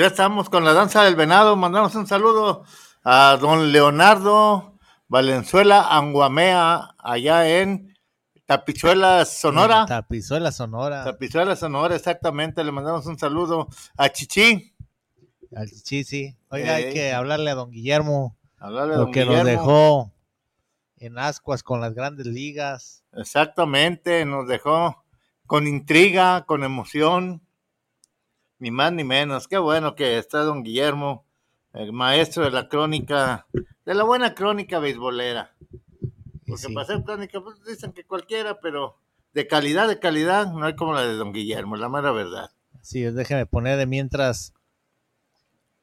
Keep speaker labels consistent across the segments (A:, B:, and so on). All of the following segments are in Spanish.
A: ya
B: estamos con la danza del venado. Mandamos un saludo a don Leonardo Valenzuela Anguamea, allá en Tapizuela, Sonora.
C: Tapizuela, Sonora.
B: Tapizuela, Sonora, exactamente. Le mandamos un saludo a Chichi.
C: Al Chichi, sí. Oiga, hay que hablarle a don Guillermo.
B: Hablarle a
C: lo
B: don
C: que nos dejó en ascuas con las grandes ligas.
B: Exactamente, nos dejó con intriga, con emoción, ni más ni menos. Qué bueno que está don Guillermo, el maestro de la crónica, de la buena crónica beisbolera. Porque
C: sí.
B: para hacer crónica, pues dicen que cualquiera, pero de calidad, de calidad, no hay como la de don Guillermo, la mera verdad.
C: Sí, déjeme poner de mientras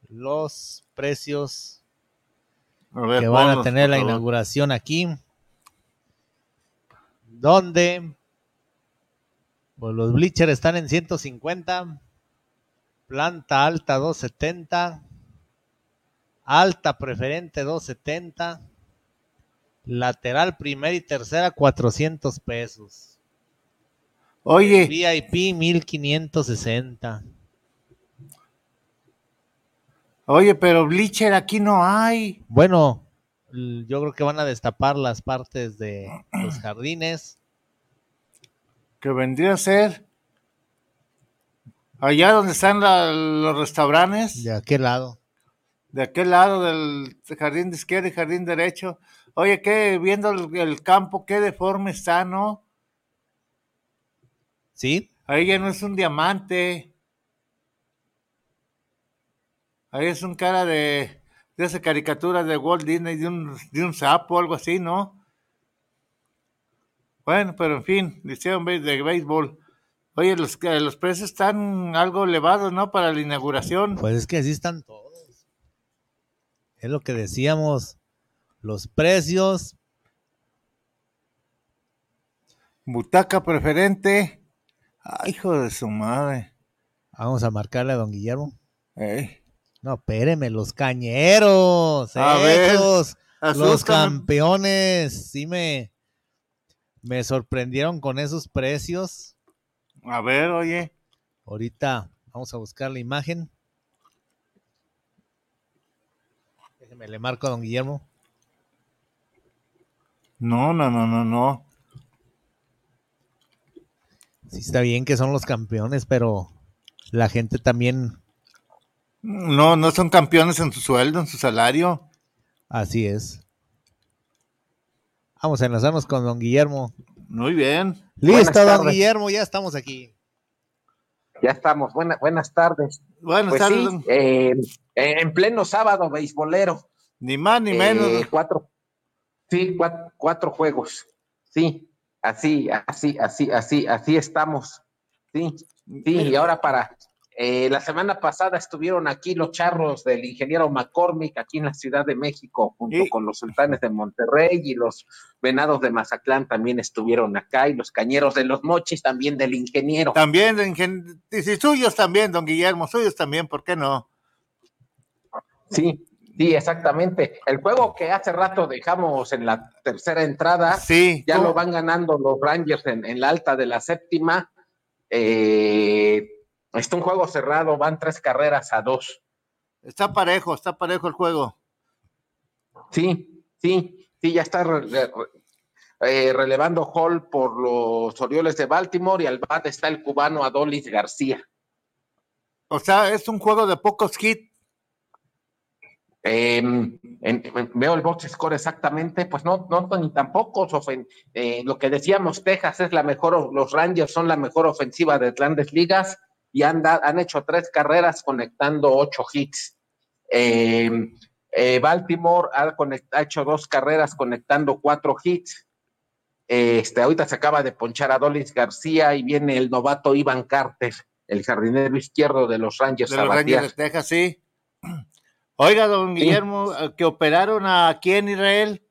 C: los precios
B: ver,
C: que van a tener la inauguración aquí. Donde pues, los bleachers están en 150, planta alta 270, alta preferente 270, lateral primera y tercera 400 pesos.
B: Oye,
C: VIP 1560.
B: oye, pero Bleacher aquí no hay.
C: Bueno, yo creo que van a destapar las partes de los jardines.
B: Que vendría a ser Allá donde están la- los restaurantes,
C: ¿De aquel lado?
B: de aquel lado del jardín de izquierda y jardín derecho. Oye, que viendo el, el campo, qué deforme está, ¿no?
C: ¿Sí?
B: Ahí ya no es un diamante. Ahí es un cara de, de esa caricatura de Walt Disney, de un, de un sapo, algo así, ¿no? Bueno, pero en fin, hicieron de béisbol. Oye, los, los precios están algo elevados, ¿no? Para la inauguración.
C: Pues es que así están todos. Es lo que decíamos. Los precios,
B: Butaca preferente. Ay, hijo de su madre.
C: vamos a marcarle a don Guillermo.
B: Ey,
C: No, espéreme, los cañeros.
B: A ver,
C: los campeones. Sí me, me sorprendieron con esos precios.
B: A ver, oye.
C: Ahorita vamos a buscar la imagen. Déjeme, le marco a don Guillermo.
B: No, no, no, no, no.
C: Sí está bien que son los campeones, pero la gente también,
B: No, no son campeones en su sueldo, en su salario.
C: así es. Vamos a enlazarnos con don Guillermo.
B: Muy bien.
C: Listo,
D: Buenas
C: don
D: tardes.
C: Guillermo, ya estamos aquí.
D: Ya estamos. Buena- buenas tardes.
B: Bueno,
D: Pues
B: está
D: sí, eh, en pleno sábado beisbolero.
B: ni más ni
D: eh,
B: menos.
D: cuatro, sí, cuatro, cuatro juegos. Sí, así, así, así, así, así estamos. Sí, sí, y ahora para. Eh, la semana pasada estuvieron aquí los charros del ingeniero McCormick, aquí en la Ciudad de México, junto con los sultanes de Monterrey y los venados de Mazatlán también estuvieron acá, y los cañeros de los mochis también del ingeniero.
B: También, de ingen- y si suyos también, don Guillermo, suyos también, ¿por qué no?
D: Sí, sí, exactamente. El juego que hace rato dejamos en la tercera entrada,
B: Sí.
D: ya
B: ¿cómo?
D: lo van ganando los Rangers en, en la alta de la séptima. Eh, está un juego cerrado, van tres carreras a dos.
B: Está parejo, está parejo el juego.
D: Sí, sí, sí, ya está re- re- eh, relevando Hall por los Orioles de Baltimore y al bat está el cubano Adolis García.
B: O sea, es un juego de pocos hits.
D: Eh, en- en- veo el box score exactamente, pues no, no ni tampoco. ofen- eh, lo que decíamos, Texas es la mejor, los Rangers son la mejor ofensiva de grandes ligas y han, da- han hecho tres carreras conectando ocho hits. Eh, eh, Baltimore ha, conect- ha hecho dos carreras conectando cuatro hits. Este, ahorita se acaba de ponchar a Dolis García y viene el novato Ivan Carter, el jardinero izquierdo de los Rangers.
B: De los. Rangers de Texas, sí. Oiga, don
D: Sí.
B: Guillermo, que operaron a quién, Israel?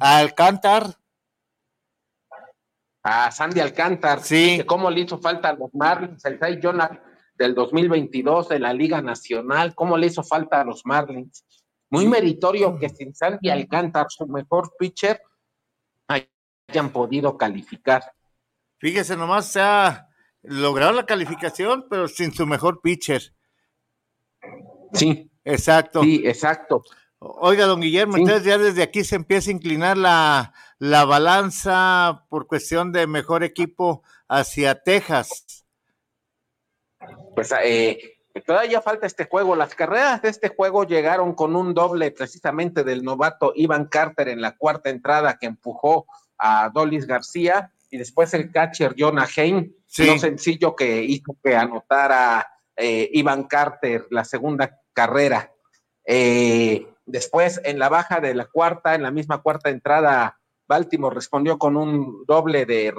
B: A Alcántar.
D: A Sandy Alcántar,
B: Sí.
D: que cómo le hizo falta a los Marlins, el Cy Jonah del 2022 de la Liga Nacional, cómo le hizo falta a los Marlins. Muy meritorio que sin Sandy Alcántar, su mejor pitcher, hayan podido calificar.
B: Fíjese nomás, o sea, lograron la calificación, pero sin su mejor pitcher.
D: Sí,
B: Exacto.
D: sí, exacto.
B: Oiga, don Guillermo,
D: Sí.
B: entonces ya desde aquí se empieza a inclinar la, la balanza por cuestión de mejor equipo hacia Texas.
D: Pues eh, todavía falta este juego. Las carreras de este juego llegaron con un doble precisamente del novato Ivan Carter en la cuarta entrada que empujó a Dolis García y después el catcher Jonah Hain,
B: Sí.
D: no sencillo que hizo que anotara eh, Ivan Carter la segunda carrera. Eh, después en la baja de la cuarta, en la misma cuarta entrada, Baltimore respondió con un doble de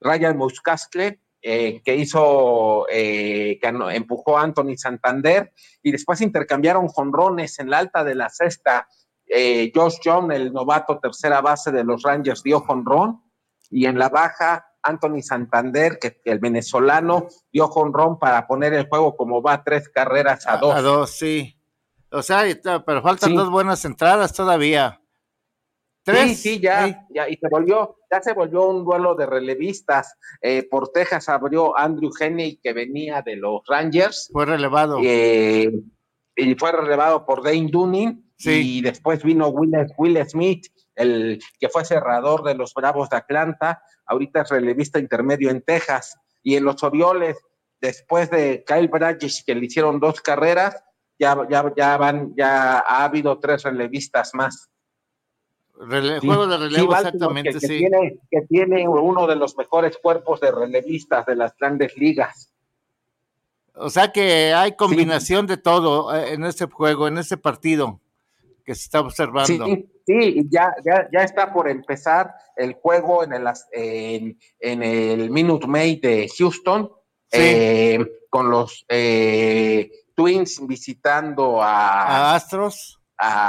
D: Ryan Muscastle eh, que hizo, eh, que empujó a Anthony Santander y después intercambiaron jonrones en la alta de la sexta. Eh, Josh John, el novato tercera base de los Rangers, dio jonrón y en la baja Anthony Santander, que el venezolano, dio jonrón para poner el juego como va tres carreras a dos.
B: A dos, sí. O sea, pero faltan
D: Sí.
B: dos buenas entradas todavía. Tres.
D: Sí, sí, ya,
B: Sí.
D: ya, y se volvió, ya se volvió un duelo de relevistas. Eh, por Texas abrió Andrew Henney, que venía de los Rangers,
B: Fue relevado.
D: eh, y fue relevado por Dane Dunning,
B: Sí.
D: y después vino Will, Will Smith, el que fue cerrador de los Bravos de Atlanta, ahorita es relevista intermedio en Texas, y en los Orioles después de Kyle Bradges, que le hicieron dos carreras, ya, ya, ya van, ya ha habido tres relevistas más.
B: Rele-
D: Sí,
B: Juego de
D: sí,
B: relevo,
D: Baltimore,
B: exactamente,
D: que, que
B: sí.
D: tiene, que tiene uno de los mejores cuerpos de relevistas de las grandes ligas.
B: O sea que hay combinación de todo eh, en ese juego, en ese partido que se está observando.
D: Sí, sí, ya, ya, ya está por empezar el juego en el, en, en el Minute Maid de Houston,
B: Sí.
D: eh, con los eh, Twins visitando a,
B: A Astros.
D: a,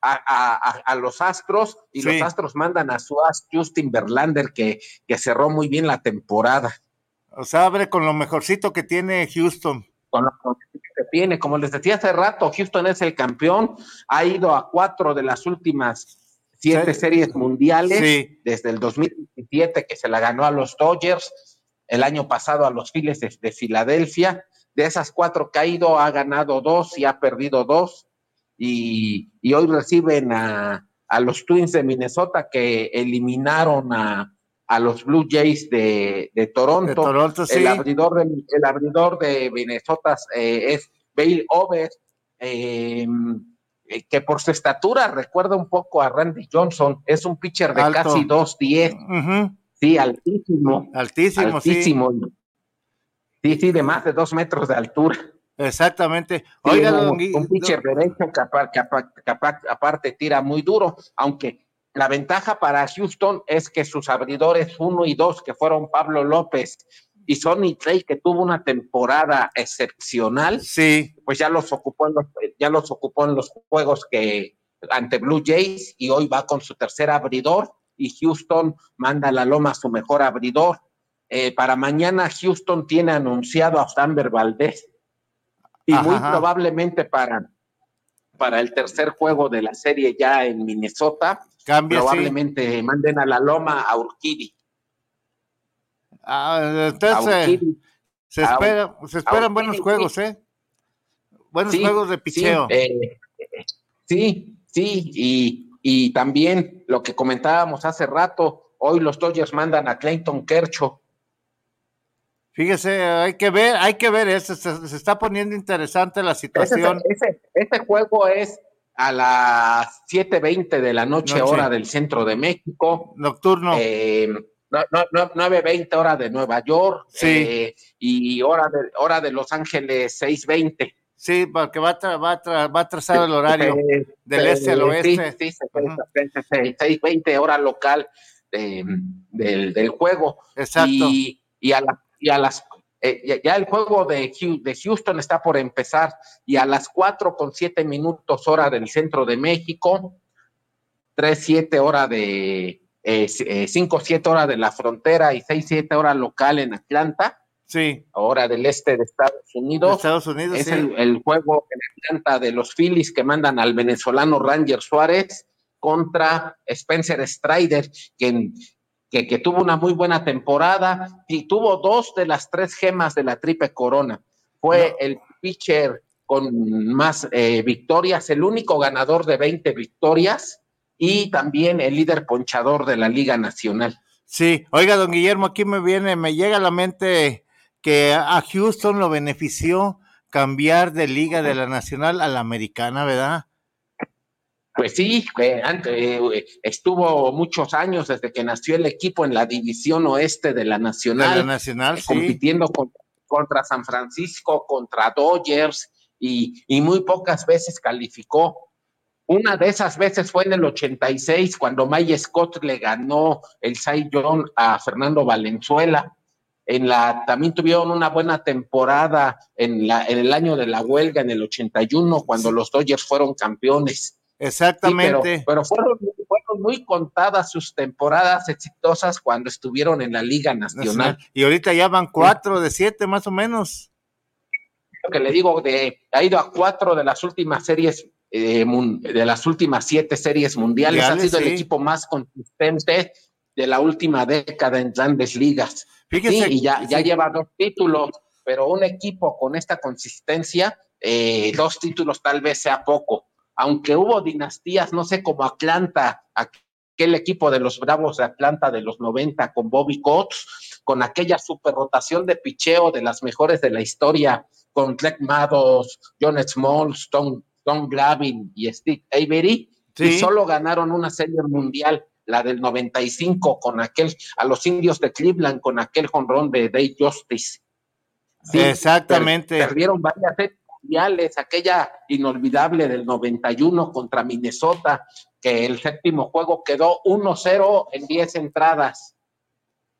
D: a- a- los Astros y
B: Sí.
D: los Astros mandan a su as Justin Verlander que, que cerró muy bien la temporada.
B: O sea, abre con lo mejorcito que tiene Houston.
D: con lo que tiene. Como les decía hace rato, Houston es el campeón, ha ido a cuatro de las últimas siete
B: Sí.
D: series mundiales,
B: Sí.
D: desde el 2017 que se la ganó a los Dodgers, el año pasado a los Phillies de, de Filadelfia. De esas cuatro que ha ido, ha ganado dos y ha perdido dos. Y, y hoy reciben a, a los Twins de Minnesota que eliminaron a, a los Blue Jays de, de Toronto.
B: De Toronto, sí.
D: El abridor de, el abridor de Minnesota eh, es Bale Over, eh, eh, que por su estatura recuerda un poco a Randy Johnson. Es un pitcher de
B: Alto.
D: casi 2'10,
B: Ujú.
D: sí, altísimo.
B: Altísimo, sí.
D: altísimo. Sí, sí, de más de dos metros de altura.
B: Exactamente.
D: Sí,
B: Oiga,
D: un, pitcher derecho que, apa- que apa- que apa- aparte tira muy duro, aunque la ventaja para Houston es que sus abridores uno y dos, que fueron Pablo López y Sonny Trey, que tuvo una temporada excepcional,
B: Sí,
D: pues ya los ocupó en los, ya los ocupó en los juegos que ante Blue Jays y hoy va con su tercer abridor y Houston manda a la loma a su mejor abridor. Eh, para mañana Houston tiene anunciado a Samber Valdés y
B: Ajá,
D: muy probablemente para, para el tercer juego de la serie ya en Minnesota,
B: cambia, sí.
D: probablemente manden a la loma a Urquidy.
B: Ah, entonces, se,
D: a-
B: espera, se esperan buenos juegos, ¿eh? Buenos
D: Sí,
B: juegos de picheo.
D: Sí, eh, sí, sí, y, y también lo que comentábamos hace rato, hoy los Dodgers mandan a Clayton Kershaw.
B: Fíjese, hay que ver, hay que ver eso, se, se está poniendo interesante la situación.
D: ese, ese juego es a las 7.20 de la noche,
B: Noche.
D: hora del centro de México.
B: Nocturno.
D: Eh, no, no, no, 9.20 hora de Nueva York
B: Sí.
D: eh, y hora de, hora de Los Ángeles 6.20.
B: sí, porque va a, tra- va, a tra- va a trazar el horario.
D: Eh,
B: del este al oeste.
D: Sí, sí,
B: Ujú.
D: 6.20 hora local eh, del, del juego.
B: Exacto.
D: Y, y a, la- y a las eh, ya, ya el juego de, Houston está por empezar y a las 4 con 7 minutos hora del centro de México, 3, 7 hora de eh, 5, 7 hora de la frontera y 6, 7 hora local en Atlanta,
B: Sí,
D: hora del este de Estados
B: de
D: Unidos.
B: Estados Unidos,
D: Es
B: sí.
D: el, el juego en Atlanta de los Phillies que mandan al venezolano Ranger Suárez contra Spencer Strider, quien, que, que tuvo una muy buena temporada y tuvo dos de las tres gemas de la triple corona. Fue el pitcher con más eh, victorias, el único ganador de 20 victorias y también el líder ponchador de la Liga Nacional.
B: Sí, oiga, don Guillermo, aquí me viene, me llega a la mente que a Houston lo benefició cambiar de liga de la nacional a la americana, ¿verdad?
D: Pues sí, eh, estuvo muchos años desde que nació el equipo en la división oeste de la
B: De
D: Nacional,
B: la nacional, sí.
D: compitiendo con- contra San Francisco, contra Dodgers y, y muy pocas veces calificó. Una de esas veces fue en el 86 cuando Mike Scott le ganó el Cy Young a Fernando Valenzuela. En la, también tuvieron una buena temporada en, la, en el año de la huelga, en el 81, cuando los Dodgers fueron campeones. Sí,
B: Exactamente.
D: pero, pero fueron, fueron muy contadas sus temporadas exitosas cuando estuvieron en la Liga Nacional.
B: Nacional. Y ahorita ya van cuatro de siete más o menos.
D: Lo que le digo, de, ha ido a cuatro de las últimas series, eh, de las últimas siete series mundiales. ha sido
B: sí.
D: el equipo más consistente de la última década en grandes ligas.
B: Fíjese.
D: Sí, y ya, ya lleva dos títulos, pero un equipo con esta consistencia, eh, dos títulos tal vez sea poco. Aunque hubo dinastías, no sé, como Atlanta, aquel equipo de los Bravos de Atlanta de los 90 con Bobby Coates, con aquella super rotación de picheo de las mejores de la historia, con Greg Mados, John Smalls, Tom, Tom Glavin y Steve Avery, y solo ganaron una serie mundial, la del 95, con aquel, a los indios de Cleveland, con aquel jonrón de Dave Justice.
B: Exactamente.
D: perdieron varias series mundiales, aquella inolvidable del 91 contra Minnesota, que el séptimo juego quedó 1-0 en 10 entradas.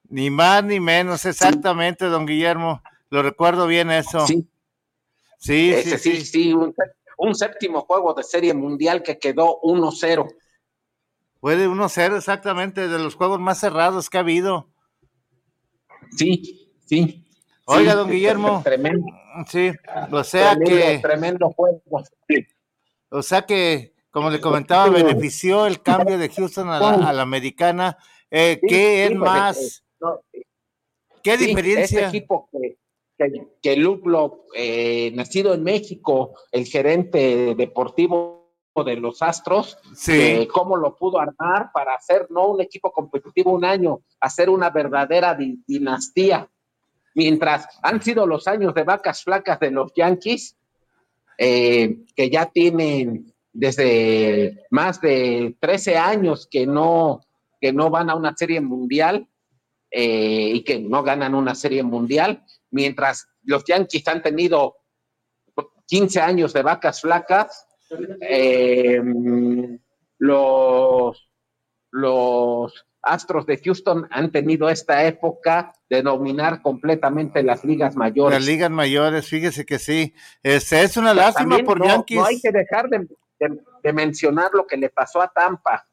B: Ni más ni menos, exactamente, don Guillermo. Lo recuerdo bien eso.
D: Sí. Sí, sí, sí, sí. un, séptimo juego de serie mundial que quedó 1-0.
B: Fue de 1-0 exactamente, de los juegos más cerrados que ha habido.
D: Sí, sí.
B: Oiga, don Guillermo.
D: Tremendo.
B: Sí, o sea que.
D: Tremendo juego.
B: O sea que, como le comentaba, benefició el cambio de Houston a la, americana. Eh, ¿Qué es más? ¿Qué diferencia?
D: Este equipo que, que, Luke eh, nacido en México, el gerente deportivo de los Astros,
B: sí.
D: cómo lo pudo armar para hacer no un equipo competitivo un año, hacer una verdadera dinastía. Mientras han sido los años de vacas flacas de los Yankees, eh, que ya tienen desde más de 13 años que no, que no van a una serie mundial, eh, y que no ganan una serie mundial, mientras los Yankees han tenido 15 años de vacas flacas, eh, los, los Astros de Houston han tenido esta época de dominar completamente las ligas mayores.
B: Las ligas mayores, fíjese que sí. Es, es una lástima por Yankees.
D: No hay que dejar de mencionar lo que le pasó a Tampa.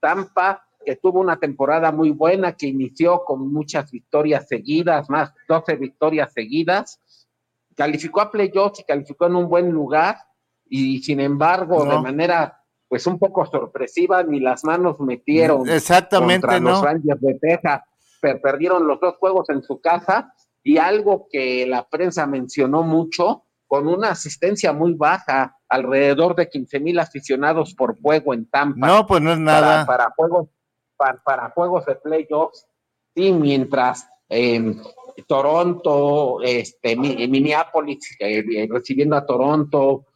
D: Tampa que tuvo una temporada muy buena, que inició con muchas victorias seguidas, más 12 victorias seguidas, calificó a playoffs y calificó en un buen lugar, y sin embargo, de manera pues un poco sorpresiva, ni las manos metieron
B: Exactamente,
D: contra los Rangers de Texas, perdieron los dos juegos en su casa, y algo que la prensa mencionó mucho, con una asistencia muy baja, alrededor de 15 mil aficionados por juego en Tampa.
B: No, pues no es nada.
D: Para, para juegos para, juegos de playoffs, y mientras eh, Toronto, este, Minneapolis eh, eh, recibiendo a Toronto,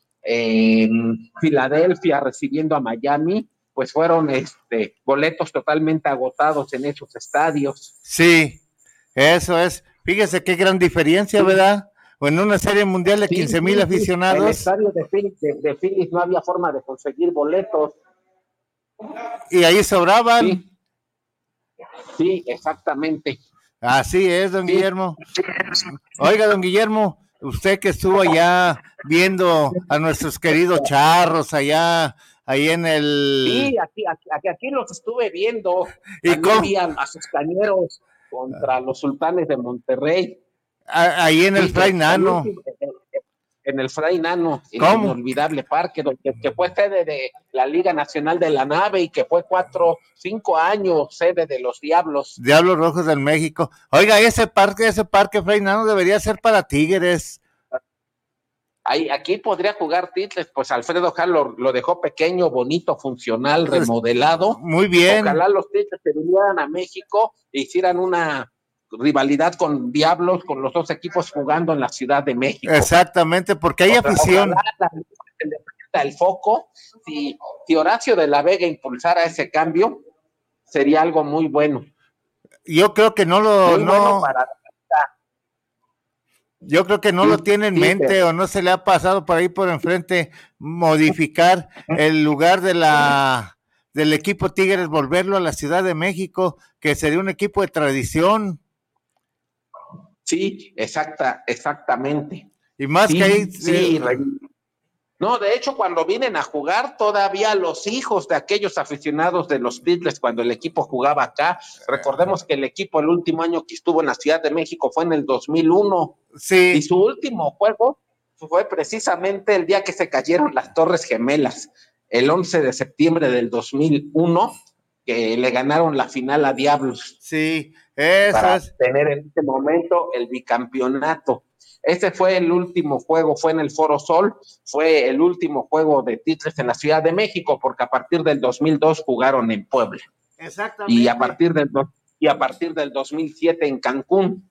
D: Filadelfia recibiendo a Miami, pues fueron este, boletos totalmente agotados en esos estadios.
B: Sí, eso es. Fíjese qué gran diferencia, ¿verdad? O en una serie mundial de 15 mil aficionados. En el
D: estadio de Phillies, no había forma de conseguir boletos.
B: Y ahí sobraban.
D: Sí, exactamente.
B: Así es, don Guillermo. Oiga, don Guillermo, usted que estuvo allá viendo a nuestros queridos charros allá, ahí en el...
D: Sí, aquí, aquí, aquí los estuve viendo.
B: ¿Y cómo?
D: A, sus cañeros contra los sultanes de Monterrey.
B: ahí en el Fray Nano
D: en el Fray Nano, el inolvidable parque, donde, que fue sede de la Liga Nacional de la Nave y que fue cuatro, cinco años sede de los Diablos.
B: Diablos Rojos del México. Oiga, ese parque, ese parque Fray Nano debería ser para Tigres.
D: Ahí, aquí podría jugar Tigres, pues Alfredo Jal lo, dejó pequeño, bonito, funcional, pues, remodelado.
B: Muy bien.
D: Ojalá los Tigres se vinieran a México e hicieran una rivalidad con Diablos, con los dos equipos jugando en la Ciudad de México.
B: Exactamente, porque hay afición.
D: el foco, si, Horacio de la Vega impulsara ese cambio, sería algo muy bueno.
B: Yo creo que no lo, no, yo creo que no lo tiene en mente o no se le ha pasado por ahí por enfrente modificar el lugar de la del equipo Tigres, volverlo a la Ciudad de México, que sería un equipo de tradición.
D: Sí, exacta, exactamente.
B: Y más que ahí.
D: Sí, no, de hecho, cuando vienen a jugar, todavía los hijos de aquellos aficionados de los Beatles, cuando el equipo jugaba acá, recordemos que el equipo el último año que estuvo en la Ciudad de México fue en el 2001.
B: Sí.
D: Y su último juego fue precisamente el día que se cayeron las Torres Gemelas, el 11 de septiembre del 2001, que le ganaron la final a Diablos.
B: Sí, eso
D: para tener en este momento el bicampeonato. Ese fue el último juego, fue en el Foro Sol, fue el último juego de Tigres en la Ciudad de México, porque a partir del 2002 jugaron en Puebla.
B: Exactamente.
D: Y a partir del, y a partir del 2007 en Cancún.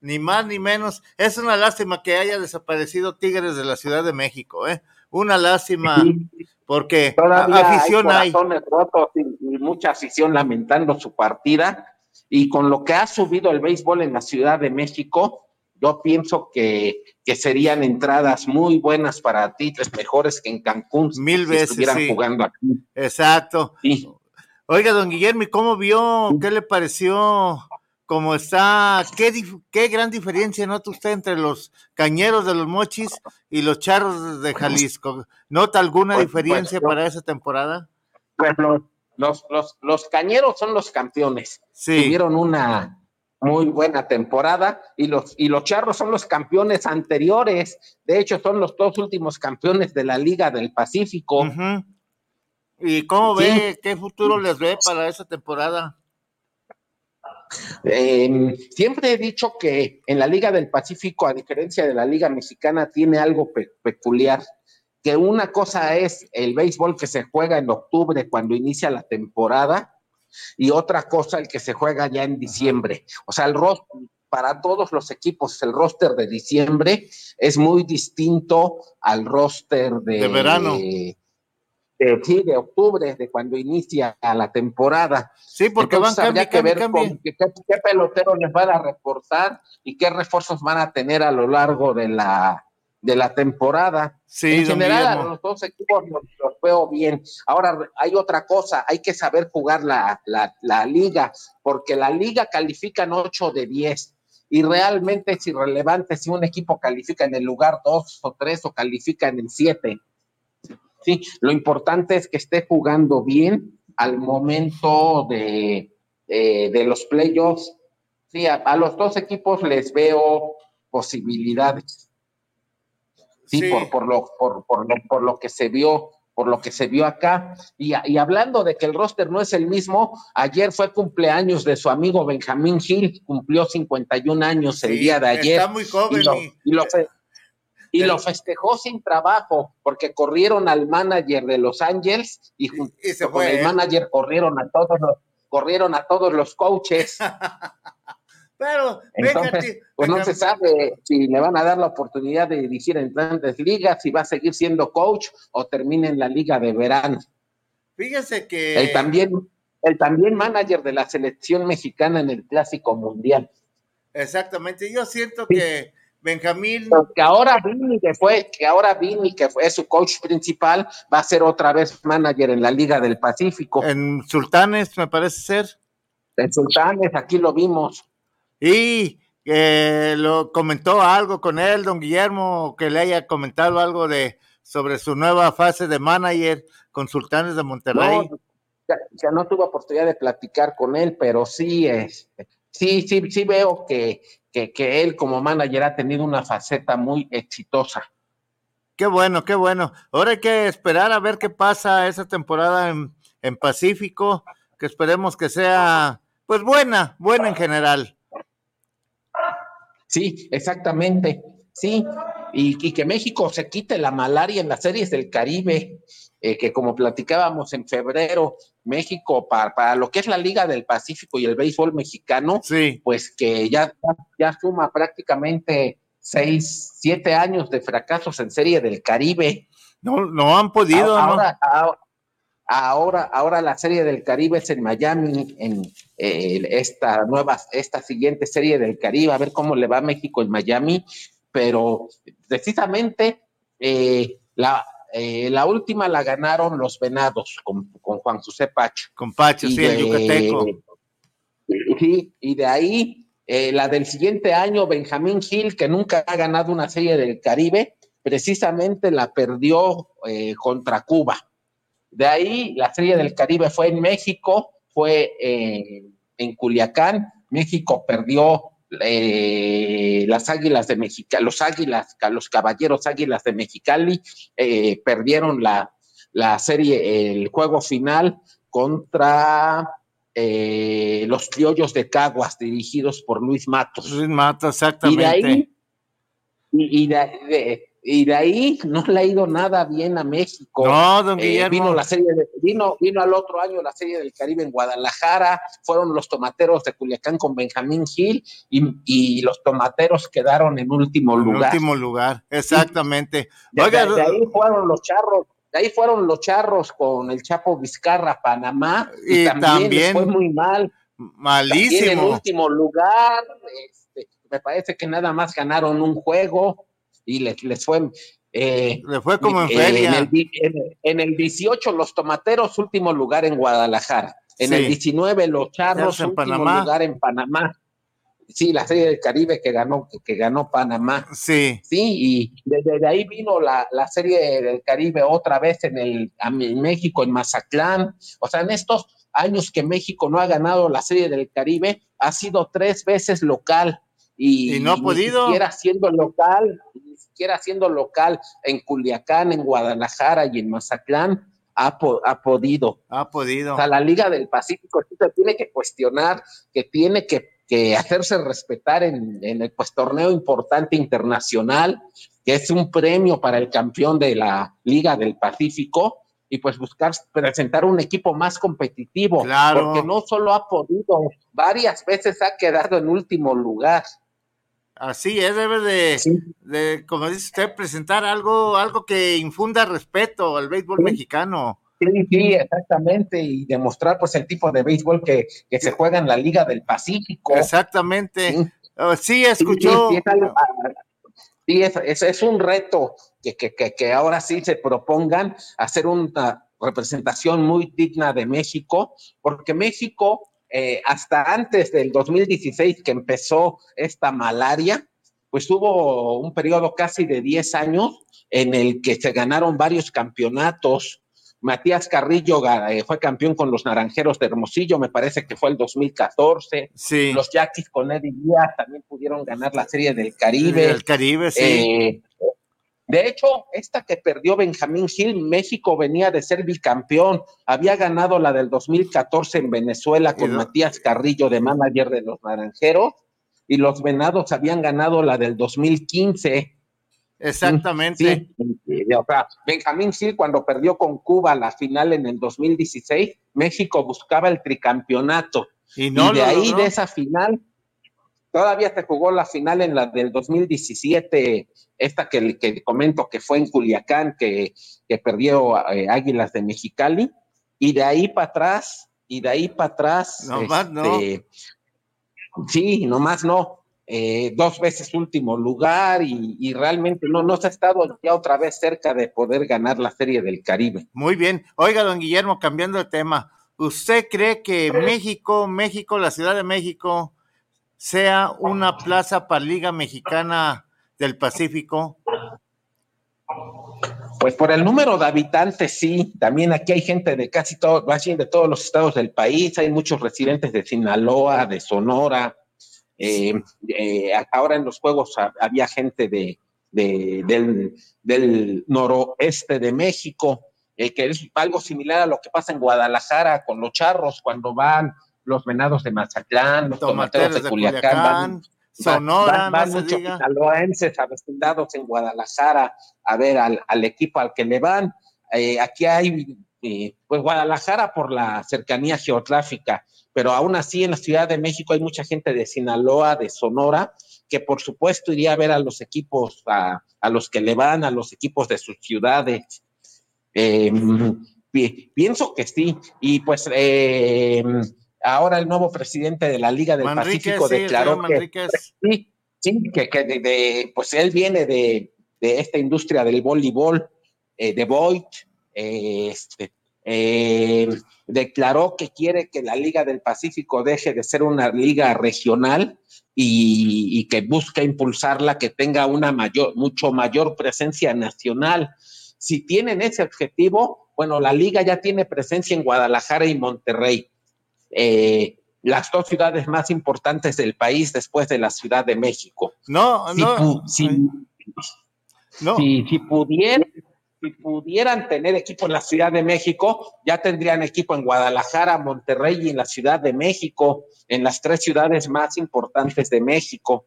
B: Ni más ni menos. Es una lástima que haya desaparecido Tigres de la Ciudad de México, ¿eh? Una lástima, porque
D: Todavía
B: afición
D: hay
B: hay.
D: corazones rotos y, y mucha afición lamentando su partida. Y con lo que ha subido el béisbol en la Ciudad de México, yo pienso que, que serían entradas muy buenas para Tigres, mejores que en Cancún.
B: Mil
D: si
B: veces,
D: estuvieran
B: sí.
D: jugando aquí.
B: Exacto.
D: Sí.
B: Oiga, don Guillermo, ¿y cómo vio? ¿Qué le pareció? ¿Cómo está? ¿Qué, qué gran diferencia nota usted entre los cañeros de los mochis y los charros de Jalisco? ¿Nota alguna
D: Pues,
B: diferencia
D: pues,
B: para esa temporada?
D: Pues los, los, los, los cañeros son los campeones.
B: Sí,
D: Tuvieron una muy buena temporada y los, y los charros son los campeones anteriores. De hecho, son los dos últimos campeones de la Liga del Pacífico.
B: ¿Y cómo
D: Sí.
B: ve? ¿Qué futuro les ve para esa temporada?
D: Eh, siempre he dicho que en la Liga del Pacífico, a diferencia de la Liga Mexicana, tiene algo pe- peculiar. Que una cosa es el béisbol que se juega en octubre cuando inicia la temporada y otra cosa el que se juega ya en diciembre. O sea, el roster, para todos los equipos, el roster de diciembre es muy distinto al roster de,
B: De verano.
D: de- sí, de octubre, de cuando inicia la temporada.
B: Sí, porque
D: Entonces,
B: van
D: habría
B: cambie,
D: que
B: cambie,
D: ver qué, qué- pelotero les van a reportar y qué refuerzos van a tener a lo largo de la, de la temporada.
B: Sí,
D: en general, a los dos equipos los, los veo bien. Ahora, hay otra cosa, hay que saber jugar la, la, la liga, porque la liga califica en 8 de 10. Y realmente es irrelevante si un equipo califica en el lugar 2 o 3 o califica en el 7. Sí, lo importante es que esté jugando bien al momento de, eh, de los playoffs. Sí, a, a los dos equipos les veo posibilidades. Sí,
B: Sí.
D: Por, por, lo, por, por, lo, por lo que se vio por lo que se vio acá. Y, y, hablando de que el roster no es el mismo, ayer fue cumpleaños de su amigo Benjamín Gil, cumplió 51 años
B: Sí,
D: el día de ayer.
B: Está muy joven.
D: Y lo,
B: y-
D: lo fe- y lo festejó sin trabajo, porque corrieron al manager de Los Ángeles y junto
B: y se
D: con el
B: ¿eh?
D: manager corrieron a todos los, corrieron a todos los coaches.
B: Pero,
D: Entonces, Pues no se sabe si le van a dar la oportunidad de dirigir en grandes ligas, si va a seguir siendo coach o termina en la liga de verano.
B: fíjese que.
D: El también, el también manager de la selección mexicana en el Clásico Mundial.
B: Exactamente, yo siento
D: Sí.
B: que Benjamín.
D: Que ahora Vini, que fue, que ahora Vini, que fue su coach principal, va a ser otra vez manager en la Liga del Pacífico.
B: En Sultanes, me parece ser.
D: En Sultanes, aquí lo vimos.
B: Y eh, lo comentó algo con él, don Guillermo, que le haya comentado algo de sobre su nueva fase de manager con Sultanes de Monterrey.
D: No, ya, ya no tuve oportunidad de platicar con él, pero sí, este, sí, sí, sí veo que, que, que él como manager ha tenido una faceta muy exitosa.
B: Qué bueno, qué bueno. Ahora hay que esperar a ver qué pasa esa temporada en, en Pacífico, que esperemos que sea, pues buena, buena en general.
D: Sí, exactamente. Sí, y, y que México se quite la malaria en las series del Caribe, eh, que como platicábamos en febrero, México para, para lo que es la Liga del Pacífico y el béisbol mexicano,
B: Sí,
D: pues que ya, ya suma prácticamente seis, siete años de fracasos en serie del Caribe.
B: no, no han podido, ¿no?
D: ahora, ahora, ahora la serie del Caribe es en Miami, en eh, esta nueva, esta siguiente serie del Caribe, a ver cómo le va a México en Miami, pero precisamente eh, la, eh, la última la ganaron los Venados con, con Juan José Pacho.
B: Con Pacho, sí, el yucateco.
D: Sí, y de ahí eh, la del siguiente año, Benjamín Gil, que nunca ha ganado una serie del Caribe, precisamente la perdió eh, contra Cuba. De ahí la serie del Caribe fue en México, fue eh, en Culiacán, México perdió eh, las Águilas de Mexicali, los Águilas, los Caballeros Águilas de Mexicali eh, perdieron la, la serie, el juego final contra eh, los criollos de Caguas, dirigidos por Luis Matos.
B: Luis
D: Y de
B: exactamente.
D: ahí, y, y de, de- y de ahí no le ha ido nada bien a México.
B: No, don
D: Eh, vino la serie de- vino, vino al otro año la serie del Caribe en Guadalajara, fueron los tomateros de Culiacán con Benjamín Gil y, y los tomateros quedaron en último
B: En
D: lugar.
B: último lugar, exactamente.
D: De,
B: Oiga,
D: de- de ahí fueron los charros, de ahí fueron los charros con el Chapo Vizcarra, Panamá, y,
B: Y
D: también, fue muy mal. También en
B: malísimo.
D: último lugar, este, me parece que nada más ganaron un juego y les, les fue. eh,
B: Le fue como en
D: eh,
B: feria.
D: En el, en- en el 18, los tomateros, último lugar en Guadalajara. En
B: Sí.
D: el 19, los charros,
B: en
D: último
B: Panamá.
D: lugar en Panamá. Sí, la serie del Caribe que ganó, que, que ganó Panamá.
B: Sí,
D: Sí, y desde de ahí vino la, la serie del Caribe otra vez en, el, a- en México, en Mazatlán. O sea, en estos años que México no ha ganado la serie del Caribe, ha sido tres veces local. Y,
B: Y no ha
D: ni
B: podido.
D: siquiera siendo local, ni siquiera siendo local en Culiacán, en Guadalajara y en Mazatlán, ha, po- ha podido.
B: ha podido.
D: O sea, la Liga del Pacífico se tiene que cuestionar, que tiene que, que hacerse respetar en, en el pues, torneo importante internacional, que es un premio para el campeón de la Liga del Pacífico, y pues buscar presentar un equipo más competitivo,
B: Claro.
D: porque no solo ha podido, varias veces ha quedado en último lugar.
B: Así es, debe de,
D: Sí.
B: de, como dice usted, presentar algo, algo que infunda respeto al béisbol
D: Sí.
B: mexicano.
D: Sí, sí, exactamente, y demostrar pues el tipo de béisbol que, que se juega en la Liga del Pacífico.
B: Exactamente.
D: Sí.
B: Oh, escuchó.
D: es, algo- sí, es- es- es un reto que, que- que- que ahora sí se propongan hacer una representación muy digna de México, porque México, eh, hasta antes del 2016 que empezó esta malaria, pues hubo un periodo casi de 10 años en el que se ganaron varios campeonatos. Matías Carrillo eh, fue campeón con los Naranjeros de Hermosillo, me parece que fue el 2014.
B: Sí.
D: Los Yaquis con Eddie Díaz también pudieron ganar la Serie del Caribe.
B: El Caribe, sí.
D: Eh, de hecho, esta que perdió Benjamín Gil, México venía de ser bicampeón. Había ganado la del 2014 en Venezuela con Matías Carrillo de manager de los Naranjeros. Y los Venados habían ganado la del 2015.
B: Exactamente.
D: Sí, o sea, Benjamín Gil cuando perdió con Cuba la final en el 2016, México buscaba el tricampeonato.
B: Y no
D: y de ahí,
B: logró.
D: de esa final, todavía se jugó la final en la del 2017, esta que, que comento que fue en Culiacán, que, que perdió eh, Águilas de Mexicali, y de ahí para atrás, y de ahí para atrás.
B: Nomás no.
D: Sí, nomás no. Eh, dos veces último lugar y, y realmente no, no se ha estado ya otra vez cerca de poder ganar la Serie del Caribe.
B: Muy bien. Oiga, don Guillermo, cambiando de tema, ¿usted cree que México, México, la Ciudad de México, sea una plaza para Liga Mexicana del Pacífico?
D: Pues por el número de habitantes, sí. También aquí hay gente de casi todo, de todos los estados del país. Hay muchos residentes de Sinaloa, de Sonora. Eh, eh, ahora en los juegos ha- había gente de, de- del, del noroeste de México, eh, que es algo similar a lo que pasa en Guadalajara con los charros cuando van los venados de Mazatlán, los tomateros
B: Tomateros
D: de
B: de
D: Culiacán, van-
B: Sonora,
D: van, van
B: no
D: muchos
B: diga.
D: sinaloenses avecindados en Guadalajara a ver al, al equipo al que le van. Eh, aquí hay, eh, pues Guadalajara por la cercanía geográfica, pero aún así en la Ciudad de México hay mucha gente de Sinaloa, de Sonora, que por supuesto iría a ver a los equipos, a, a los que le van, a los equipos de sus ciudades. Eh, pi- pienso que sí, y pues eh, ahora el nuevo presidente de la Liga del Pacífico
B: sí,
D: declaró que. Sí, sí, que, que de, de- pues él viene de, de esta industria del voleibol, eh, de Voigt, eh, este, eh, declaró que quiere que la Liga del Pacífico deje de ser una liga regional y, y que busca impulsarla, que tenga una mayor, mucho mayor presencia nacional. Si tienen ese objetivo, bueno, la liga ya tiene presencia en Guadalajara y Monterrey. Eh, las dos ciudades más importantes del país después de la Ciudad de México.
B: No,
D: Si,
B: no.
D: si-
B: no.
D: si- si pudieran, si pudieran tener equipo en la Ciudad de México, ya tendrían equipo en Guadalajara, Monterrey y en la Ciudad de México, en las tres ciudades más importantes de México.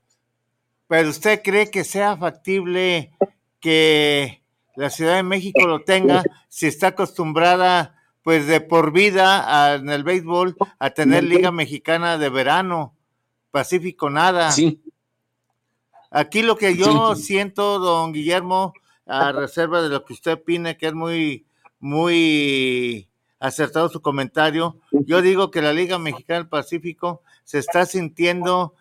B: Pero usted cree que sea factible que la Ciudad de México lo tenga si está acostumbrada pues de por vida a- en el béisbol a tener Liga Mexicana de verano, Pacífico nada.
D: Sí,
B: Aquí lo que yo
D: Sí.
B: siento, don Guillermo, a reserva de lo que usted opine, que es muy, muy acertado su comentario, yo digo que la Liga Mexicana del Pacífico se está sintiendo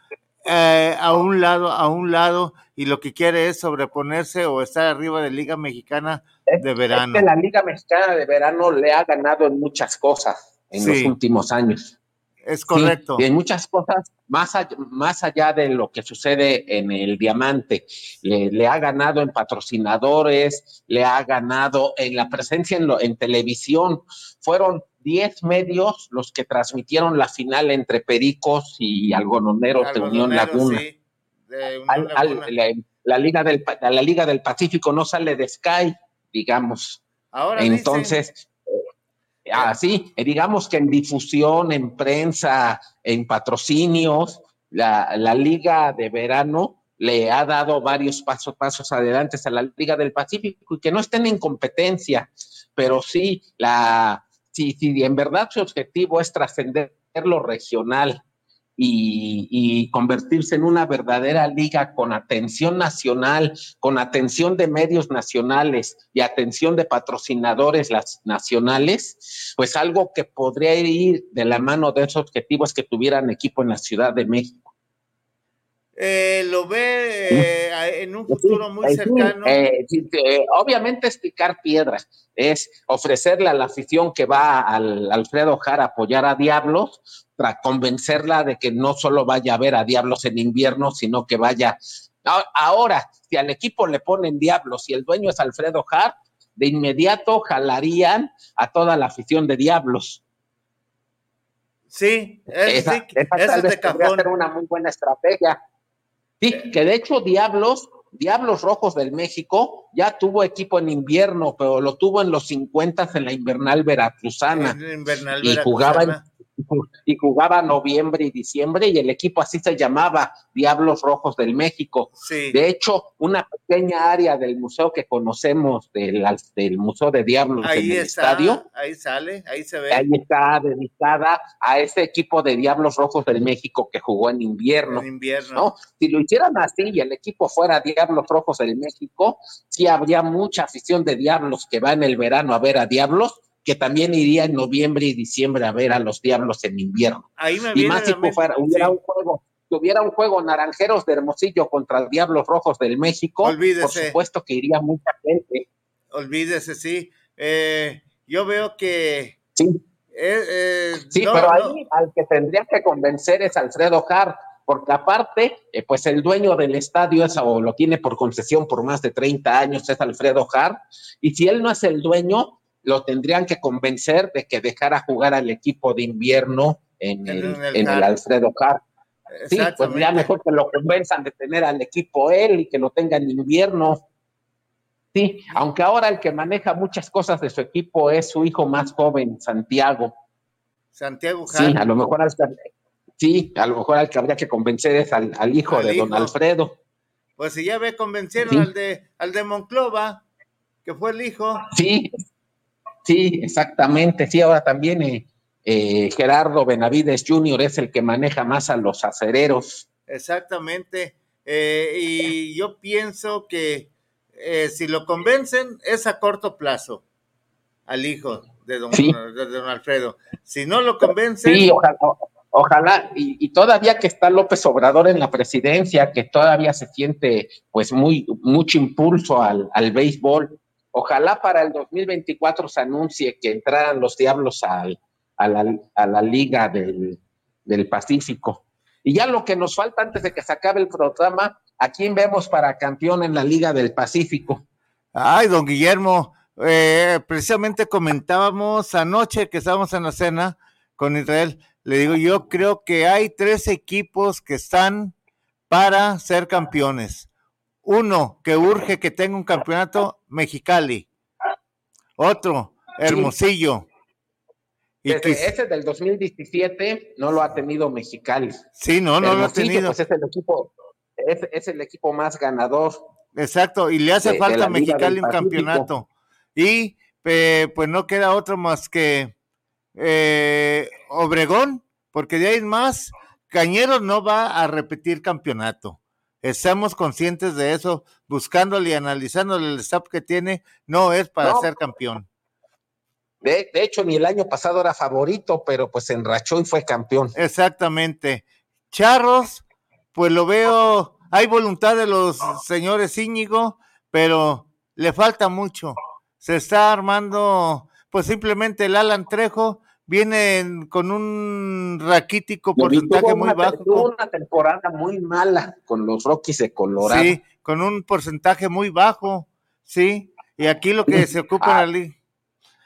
B: eh, a un lado, a un lado, y lo que quiere es sobreponerse o estar arriba de Liga Mexicana de verano.
D: Es que la Liga Mexicana de Verano le ha ganado en muchas cosas en
B: Sí.
D: los últimos años.
B: Es
D: Sí,
B: correcto.
D: y en muchas cosas, más allá, más allá de lo que sucede en el diamante, le, le ha ganado en patrocinadores, le ha ganado en la presencia en, lo- en televisión. Fueron 10 medios los que transmitieron la final entre Pericos y Algodoneros de Unión Laguna.
B: sí, de Unión
D: Al- al-
B: Laguna.
D: la, la Liga del, la Liga del Pacífico no sale de Sky, digamos.
B: Ahora dicen-
D: Entonces, eh, así, eh, digamos que en difusión, en prensa, en patrocinios, la, la Liga de Verano le ha dado varios pasos, pasos adelante a la Liga del Pacífico y que no estén en competencia, pero sí, la, si, en verdad su objetivo es trascender lo regional y, y convertirse en una verdadera liga con atención nacional, con atención de medios nacionales y atención de patrocinadores las nacionales, pues algo que podría ir de la mano de esos objetivos que tuvieran equipo en la Ciudad de México.
B: Eh, lo ve eh, en un futuro muy cercano.
D: eh, obviamente es picar piedras, es ofrecerle a la afición que va al Alfredo Jara a apoyar a Diablos, para convencerla de que no solo vaya a ver a Diablos en invierno, sino que vaya. Ahora, si al equipo le ponen Diablos y el dueño es Alfredo Jara, de inmediato jalarían a toda la afición de Diablos.
B: Sí, es,
D: Esa,
B: sí,
D: esa tal
B: es de cajón.
D: ser una muy buena estrategia. Sí, que de hecho Diablos, Diablos Rojos del México, ya tuvo equipo en invierno, pero lo tuvo en los 50 en la invernal veracruzana
B: En invernal
D: y jugaba en-. Y jugaba noviembre y diciembre y el equipo así se llamaba Diablos Rojos del México.
B: Sí,
D: De hecho, una pequeña área del museo que conocemos del, del Museo de Diablos
B: ahí
D: en el
B: está,
D: estadio,
B: ahí sale, ahí se ve.
D: ahí está dedicada a ese equipo de Diablos Rojos del México que jugó en invierno.
B: en invierno.
D: ¿no? Si lo hicieran así y el equipo fuera Diablos Rojos del México, sí habría mucha afición de Diablos que va en el verano a ver a Diablos, que también iría en noviembre y diciembre a ver a los Diablos en invierno.
B: Ahí me
D: Y más si fuera- hubiera
B: sí.
D: un juego, hubiera un juego Naranjeros de Hermosillo contra Diablos Rojos del México,
B: Olvídese.
D: por supuesto que iría mucha gente.
B: Olvídese, sí. Eh, yo veo que.
D: Sí,
B: eh, eh,
D: Sí,
B: no,
D: pero
B: no,
D: ahí al que tendría que convencer es Alfredo Hart, porque aparte, pues el dueño del estadio es, o lo tiene por concesión por más de 30 años, es Alfredo Hart, y si él no es el dueño, lo tendrían que convencer de que dejara jugar al equipo de invierno en
B: En-
D: el,
B: en el
D: en el
B: Hart.
D: Alfredo Hart. Sí, pues ya mejor que lo convenzan de tener al equipo él y que lo tenga en invierno. Sí, aunque ahora el que maneja muchas cosas de su equipo es su hijo más joven, Santiago.
B: Santiago
D: Sí, a lo mejor al, sí, a lo mejor al que habría que convencer es al, al hijo
B: Al
D: de don. Alfredo.
B: Pues si ya ve, convencieron
D: Sí.
B: al de al de Monclova, que fue el hijo.
D: Sí, sí, exactamente. Sí, ahora también eh, eh, Gerardo Benavides Jr. es el que maneja más a los acereros.
B: Exactamente. Eh, y yo pienso que eh, si lo convencen es a corto plazo al hijo de don,
D: Sí.
B: de don Alfredo. Si no lo convencen,
D: Sí, ojalá, ojalá, y, y todavía que está López Obrador en la presidencia, que todavía se siente pues muy mucho impulso al, al béisbol, ojalá para el 2024 se anuncie que entraran los diablos al, a, la, a la Liga del, Pacífico. Y ya lo que nos falta antes de que se acabe el programa, ¿a quién vemos para campeón en la Liga del Pacífico?
B: Ay, don Guillermo, eh, precisamente comentábamos anoche que estábamos en la cena con Israel. Le digo, yo creo que hay tres equipos que están para ser campeones. Uno que urge que tenga un campeonato Mexicali. Otro, Hermosillo. Y
D: Desde
B: quiz-
D: ese del 2017 no lo ha tenido Mexicali.
B: sí, no, no lo ha
D: Hermosillo,
B: tenido.
D: Pues es el equipo, es, es el equipo más ganador
B: Exacto, y le hace
D: de-
B: falta
D: de
B: a Mexicali un campeonato. Y eh, pues no queda otro más que eh, Obregón, porque de ahí más, Cañeros no va a repetir campeonato. Estamos conscientes de eso, buscándole y analizándole el staff que tiene, no es para
D: No.
B: ser campeón.
D: De, de hecho, ni el año pasado era favorito, pero pues se enrachó y fue campeón.
B: Exactamente. Charros, pues lo veo, hay voluntad de los señores Íñigo, pero le falta mucho. Se está armando, pues simplemente el Alan Trejo viene en- con un raquítico porcentaje muy bajo.
D: tuvo una temporada muy mala con los Rockies de Colorado.
B: Sí, con un porcentaje muy bajo, sí. Y aquí lo que se ocupa en la liga,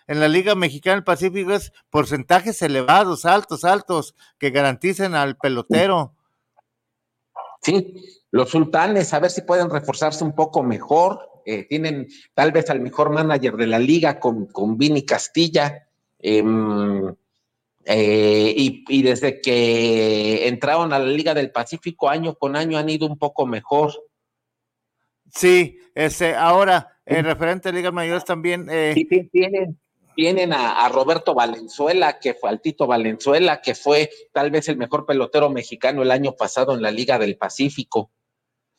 B: en la Liga Mexicana del Pacífico es porcentajes elevados, altos, altos, que garanticen al pelotero.
D: Sí, los sultanes, a ver si pueden reforzarse un poco mejor. eh, tienen tal vez al mejor manager de la liga con, con Vini Castilla. Em, eh, y, y desde que entraron a la Liga del Pacífico, año con año han ido un poco mejor.
B: Sí, este, ahora, en referente a Ligas Mayores también, eh,
D: Sí, sí, tienen, tienen a, a Roberto Valenzuela, que fue Altito Valenzuela, que fue tal vez el mejor pelotero mexicano el año pasado en la Liga del Pacífico.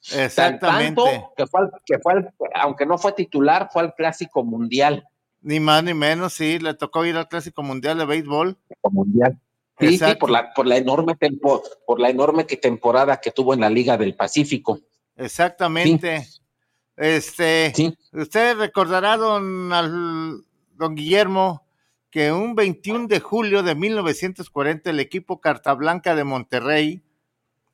D: Tan-
B: exactamente,
D: Tanto que fue, al- que fue al- aunque no fue titular, fue al Clásico Mundial.
B: Ni más ni menos, sí, le tocó ir al Clásico Mundial de Béisbol.
D: mundial. Sí, sí, por la, por la enorme tempo, por la enorme que temporada que tuvo en la Liga del Pacífico.
B: Exactamente. Este,
D: Sí.
B: usted recordará, don, al- don Guillermo, que un 21 de julio de 1940 el equipo Carta Blanca de Monterrey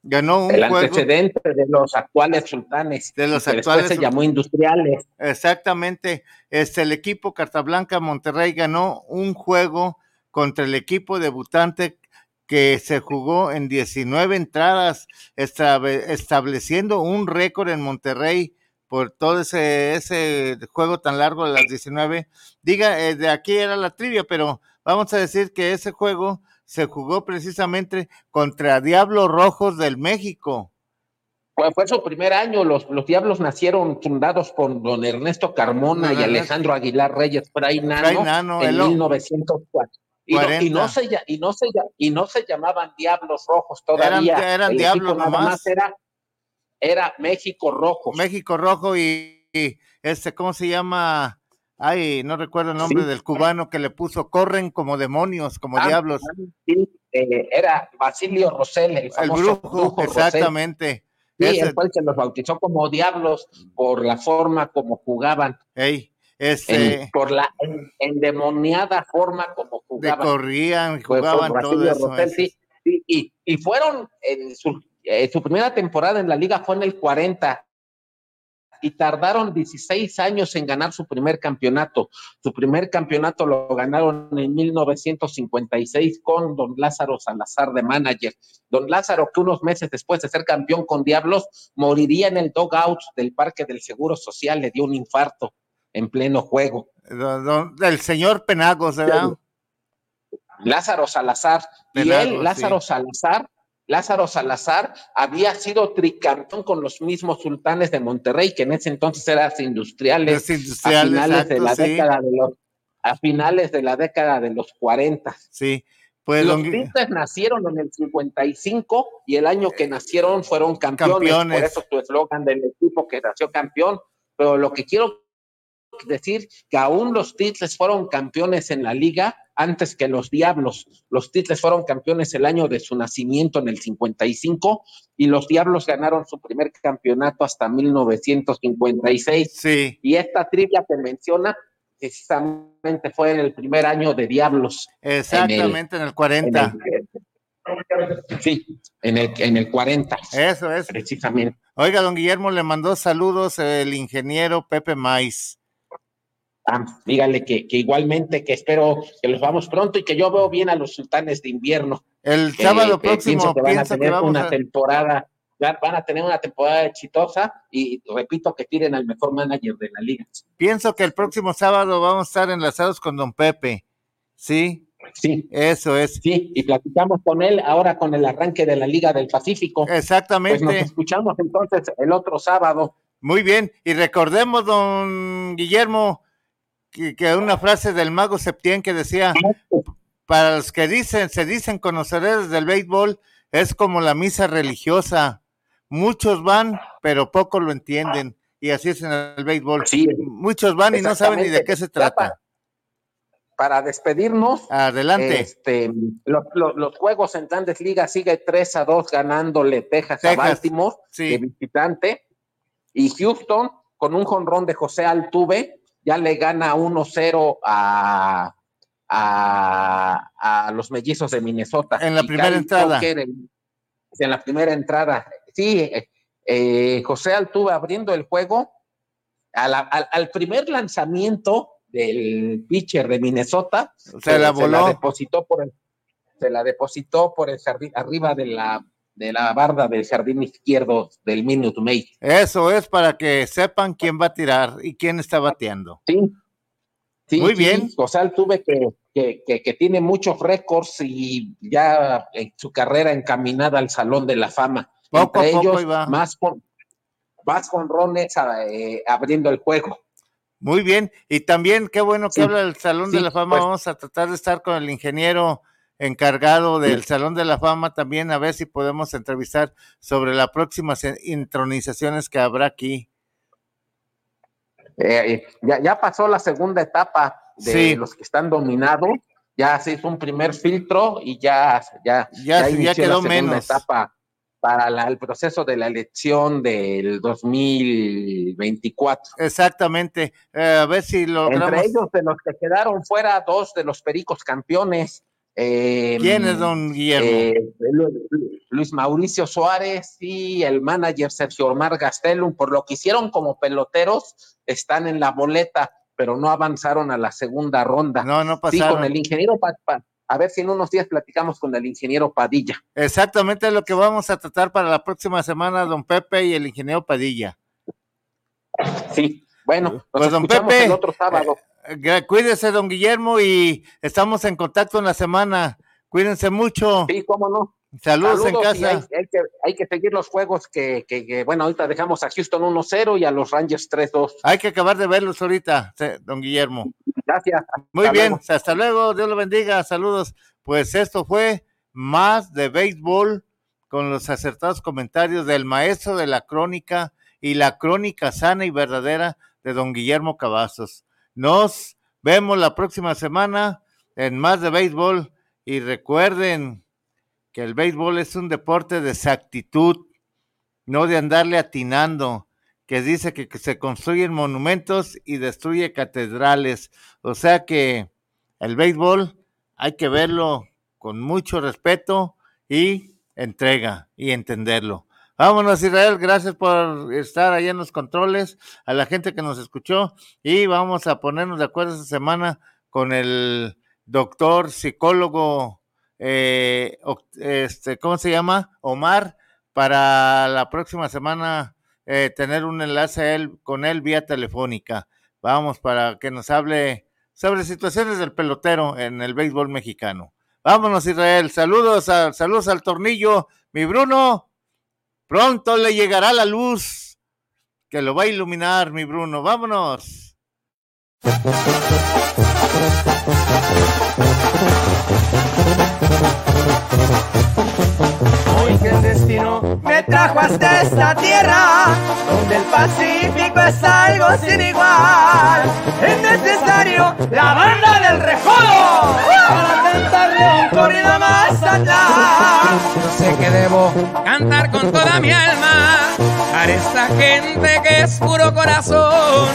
B: ganó un
D: El
B: juego.
D: antecedente de los actuales sultanes.
B: De los actuales
D: se llamó Industriales.
B: Exactamente. Este, el equipo Carta Blanca Monterrey ganó un juego contra el equipo debutante que se jugó en 19 entradas, estableciendo un récord en Monterrey por todo ese, ese juego tan largo de las 19. Diga, eh, de aquí era la trivia, pero vamos a decir que ese juego se jugó precisamente contra Diablos Rojos del México.
D: Fue, fue su primer año, los, los Diablos nacieron fundados por don Ernesto Carmona
B: Don
D: y
B: Ernesto.
D: Alejandro Aguilar Reyes Fray Nano,
B: Nano,
D: en
B: el-
D: 1904. Y no, y,
B: 40.
D: no se, y, no se, y no se llamaban Diablos Rojos todavía.
B: Eran- Diablos
D: nada
B: nomás.
D: más Era, era México Rojos.
B: México Rojo y, y este, ¿cómo se llama? Ay, no recuerdo el nombre
D: Sí.
B: del cubano que le puso, corren como demonios, como
D: Ah,
B: diablos.
D: Sí, eh, era Basilio Rosell, el
B: El
D: famoso
B: brujo,
D: Rosell.
B: exactamente.
D: Sí,
B: Ese-
D: el que los bautizó como diablos por la forma como jugaban,
B: ey, este,
D: en- por la en- endemoniada forma como
B: de
D: jugaban.
B: corrían,
D: Fue por
B: jugaban todo
D: Basilio
B: eso.
D: Rosell, sí, y, y fueron en su, eh, su primera temporada en la liga fue en el 40 y tardaron 16 años en ganar su primer campeonato. Su primer campeonato lo ganaron en 1956 con don Lázaro Salazar de manager. Don Lázaro, que unos meses después de ser campeón con Diablos, moriría en el dugout del Parque del Seguro Social, le dio un infarto en pleno juego.
B: Del señor Penagos, ¿verdad?
D: Lázaro Salazar. y él, Lázaro
B: sí.
D: Salazar, Lázaro Salazar había sido tricampeón con los mismos sultanes de Monterrey, que en ese entonces eran industriales,
B: industriales,
D: a finales de la
B: sí,
D: década de los a finales de la década de los 40.
B: sí. Pues
D: los
B: don
D: Tigres nacieron en el 55 y el año que nacieron fueron campeones,
B: Campeones.
D: por eso tu eslogan del equipo que nació campeón, pero lo que quiero decir que aún los Tigres fueron campeones en la liga antes que los Diablos. Los Tigres fueron campeones el año de su nacimiento en el 55 y los Diablos ganaron su primer campeonato hasta 1956.
B: sí,
D: Y esta trivia que menciona precisamente fue en el primer año de Diablos.
B: exactamente en el,
D: En
B: 40.
D: el- sí, en el, en el 40,
B: Eso es.
D: precisamente.
B: Oiga, don Guillermo, le mandó saludos el ingeniero Pepe Maiz.
D: Ah, dígale que, que igualmente que espero que los vamos pronto y que yo veo bien a los sultanes de invierno.
B: El sábado próximo
D: pienso que van a tener una
B: a...
D: temporada, van a tener una temporada exitosa y repito que tiren al mejor manager de la liga.
B: Pienso que el próximo sábado vamos a estar enlazados con don Pepe. Sí,
D: Sí,
B: eso es.
D: sí, y platicamos con él ahora con el arranque de la Liga del Pacífico. Pues nos
B: Exactamente.
D: escuchamos entonces el otro sábado.
B: Muy bien, y recordemos, don Guillermo, que, que una frase del mago Septién que decía, para los que dicen, se dicen conocedores del béisbol, es como la misa religiosa. Muchos van, pero pocos lo entienden. Y así es en el béisbol.
D: Sí.
B: Muchos van y no saben ni de qué se trata.
D: Para despedirnos,
B: Adelante.
D: este, lo- lo- los juegos en Grandes Ligas sigue 3 a 2 ganándole Texas,
B: Texas,
D: a Baltimore
B: sí.
D: de visitante. Y Houston, con un jonrón de José Altuve, ya le gana 1-0 a, a, a los mellizos de Minnesota.
B: En la primera entrada.
D: En, la primera entrada. Sí, eh, eh, José Altuve abriendo el juego. a la- al, al primer lanzamiento del pitcher de Minnesota,
B: Se la voló.
D: depositó por el, se la depositó por el jardín, arriba de la, de la barda del jardín izquierdo del Minute Maid.
B: Eso es para que sepan quién va a tirar y quién está bateando.
D: Sí. Sí,
B: Muy
D: sí,
B: bien.
D: Sea, tuve que, que, que, que tiene muchos récords y ya en su carrera encaminada al Salón de la Fama.
B: Poco a poco
D: ellos,
B: va.
D: más con más jonrones eh, abriendo el juego.
B: Muy bien, y también qué bueno que
D: Sí.
B: habla del Salón de la Fama.
D: pues.
B: Vamos a tratar de estar con el ingeniero encargado del Salón de la Fama también, a ver si podemos entrevistar sobre las próximas eh, intronizaciones que habrá aquí.
D: Eh, ya, ya pasó la segunda etapa de
B: Sí.
D: los que están dominados. Ya se hizo un primer filtro y ya, ya,
B: Ya- ya quedó
D: la segunda
B: menos.
D: etapa para la- el proceso de la elección del 2024.
B: Exactamente, eh, a ver si logramos.
D: Entre ellos, de los que quedaron fuera, dos de los pericos campeones. Eh,
B: ¿Quién es don Guillermo?
D: eh, Lu- Lu- Luis Mauricio Suárez y el manager Sergio Omar Gastelum, por lo que hicieron como peloteros, están en la boleta, pero no avanzaron a la segunda ronda.
B: no, no
D: sí,
B: pasaron.
D: con el ingeniero, Pa- Pa- a ver si en unos días platicamos con el ingeniero Padilla.
B: Exactamente lo que vamos a tratar para la próxima semana, don Pepe y el ingeniero Padilla.
D: Sí, bueno, nos
B: Pues, don Pepe,
D: el otro sábado.
B: Cuídese, don Guillermo, y estamos en contacto en la semana. Cuídense mucho.
D: sí, cómo no.
B: Saludos, en casa.
D: Hay, hay que, hay que seguir los juegos que, que- que, bueno, ahorita dejamos a Houston 1-0 y a los Rangers 3-2.
B: Hay que acabar de verlos ahorita, don Guillermo.
D: Gracias.
B: Muy
D: Hasta
B: bien,
D: luego.
B: hasta luego, Dios lo bendiga, saludos. Pues esto fue más de béisbol con los acertados comentarios del maestro de la crónica y la crónica sana y verdadera de don Guillermo Cavazos. Nos vemos la próxima semana en más de béisbol y recuerden que el béisbol es un deporte de exactitud, no de andarle atinando, que dice que, se construyen monumentos y destruye catedrales. O sea que el béisbol hay que verlo con mucho respeto y entrega y entenderlo. Vámonos Israel, gracias por estar allá en los controles, a la gente que nos escuchó y vamos a ponernos de acuerdo esta semana con el doctor psicólogo, eh, este, ¿cómo se llama? Omar, para la próxima semana eh, tener un enlace con él vía telefónica. Vamos para que nos hable sobre situaciones del pelotero en el béisbol mexicano. Vámonos Israel, saludos, a, saludos al tornillo, mi Bruno. Pronto le llegará la luz que lo va a iluminar, mi Bruno. Vámonos.
E: trajo hasta esta tierra, donde el Pacífico es algo sin igual. Es necesario la banda del recodo para cantarle un corrido más atrás. Sé que debo cantar con toda mi alma para esta gente que es puro corazón.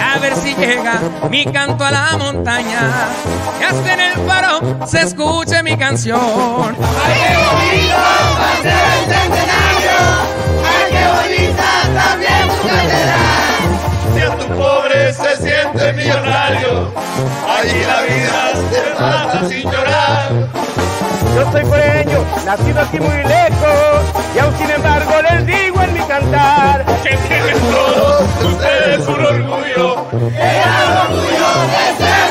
E: A ver si llega mi canto a la montaña y hasta en el faro se escuche mi canción. ¡Ay, qué bonito
F: Si a tu pobre se siente millonario, allí la vida se pasa sin llorar.
E: Yo soy pureño, nacido aquí muy lejos, y aún sin embargo les digo en mi cantar
F: Que tienen todos ustedes un orgullo.
E: el orgullo de ser